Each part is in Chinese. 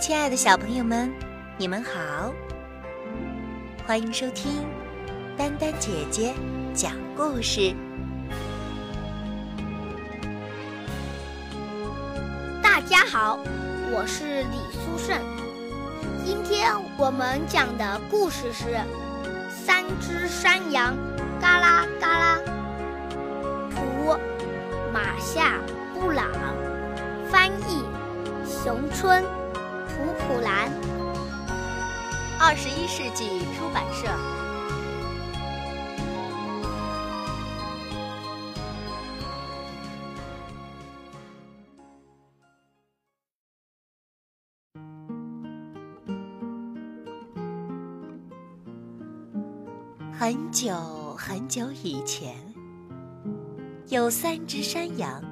亲爱的小朋友们，你们好！欢迎收听丹丹姐姐讲故事。大家好，我是李苏胜。今天我们讲的故事是《三只山羊》，嘎啦嘎啦。图：马夏布朗，翻译：熊春。二十一世纪出版社。很久很久以前，有三只山羊，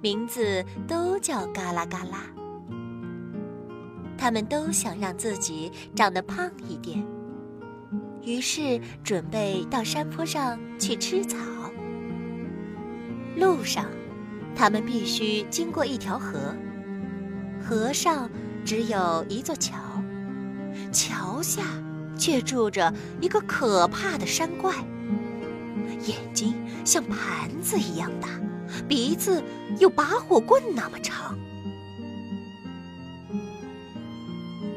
名字都叫嘎啦嘎啦。他们都想让自己长得胖一点，于是准备到山坡上去吃草。路上，他们必须经过一条河，河上只有一座桥，桥下却住着一个可怕的山怪，眼睛像盘子一样大，鼻子有拔火棍那么长。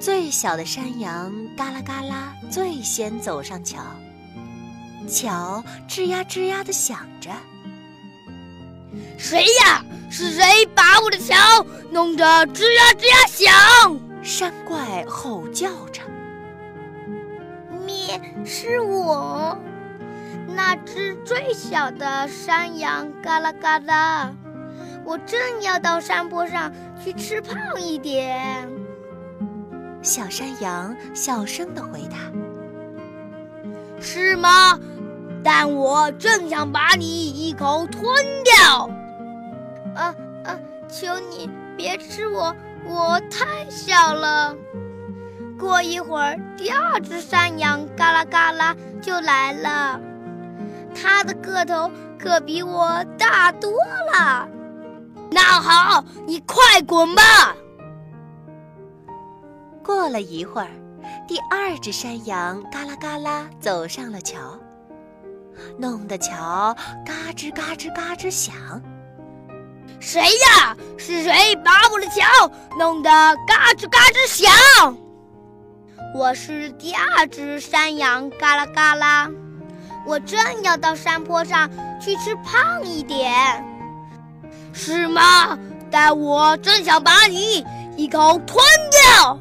最小的山羊嘎啦嘎啦最先走上桥，桥吱呀吱呀的响着。谁呀？是谁把我的桥弄得吱呀吱呀响？山怪吼叫着。咩，是我，那只最小的山羊嘎啦嘎啦，我正要到山坡上去吃胖一点。小山羊小声的回答：“是吗？但我正想把你一口吞掉。啊啊！求你别吃我，我太小了。”过一会儿，第二只山羊嘎啦嘎啦就来了，它的个头可比我大多了。那好，你快滚吧。过了一会儿，第二只山羊嘎啦嘎啦走上了桥，弄得桥嘎吱嘎吱嘎吱响。谁呀？是谁把我的桥弄得嘎吱嘎吱响？我是第二只山羊嘎啦嘎啦，我正要到山坡上去吃胖一点，是吗？但我正想把你一口吞掉。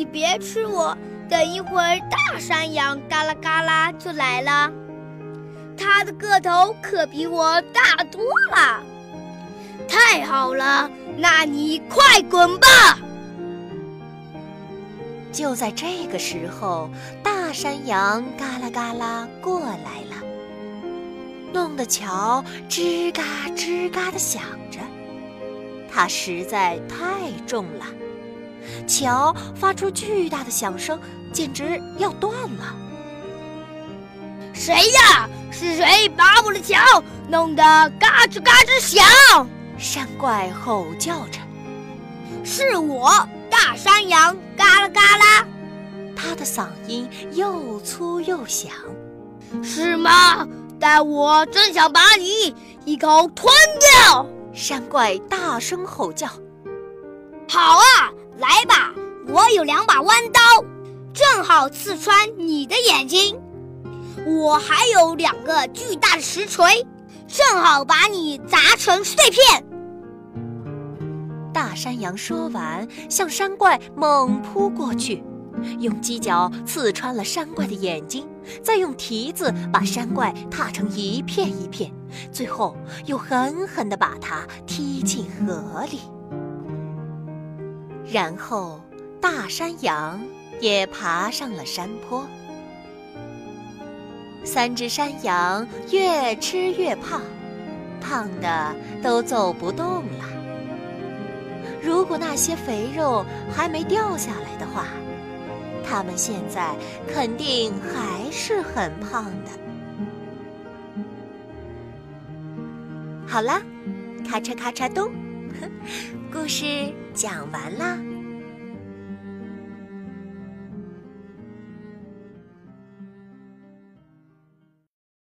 你别吃我，等一会儿大山羊嘎啦嘎啦就来了，它的个头可比我大多了。太好了，那你快滚吧！就在这个时候，大山羊嘎啦嘎啦过来了，弄得桥吱嘎吱嘎的响着，它实在太重了。桥发出巨大的响声，简直要断了。谁呀？是谁把我的桥弄得嘎吱嘎吱响？山怪吼叫着。是我，大山羊，嘎啦嘎啦。他的嗓音又粗又响。是吗？但我真想把你一口吞掉。山怪大声吼叫。好有两把弯刀，正好刺穿你的眼睛。我还有两个巨大的石锤，正好把你砸成碎片。大山羊说完，向山怪猛扑过去，用犄角刺穿了山怪的眼睛，再用蹄子把山怪踏成一片一片，最后又狠狠地把它踢进河里。然后，大山羊也爬上了山坡。三只山羊越吃越胖，胖的都走不动了。如果那些肥肉还没掉下来的话，它们现在肯定还是很胖的。好啦，咔嚓咔嚓咚，故事。讲完啦。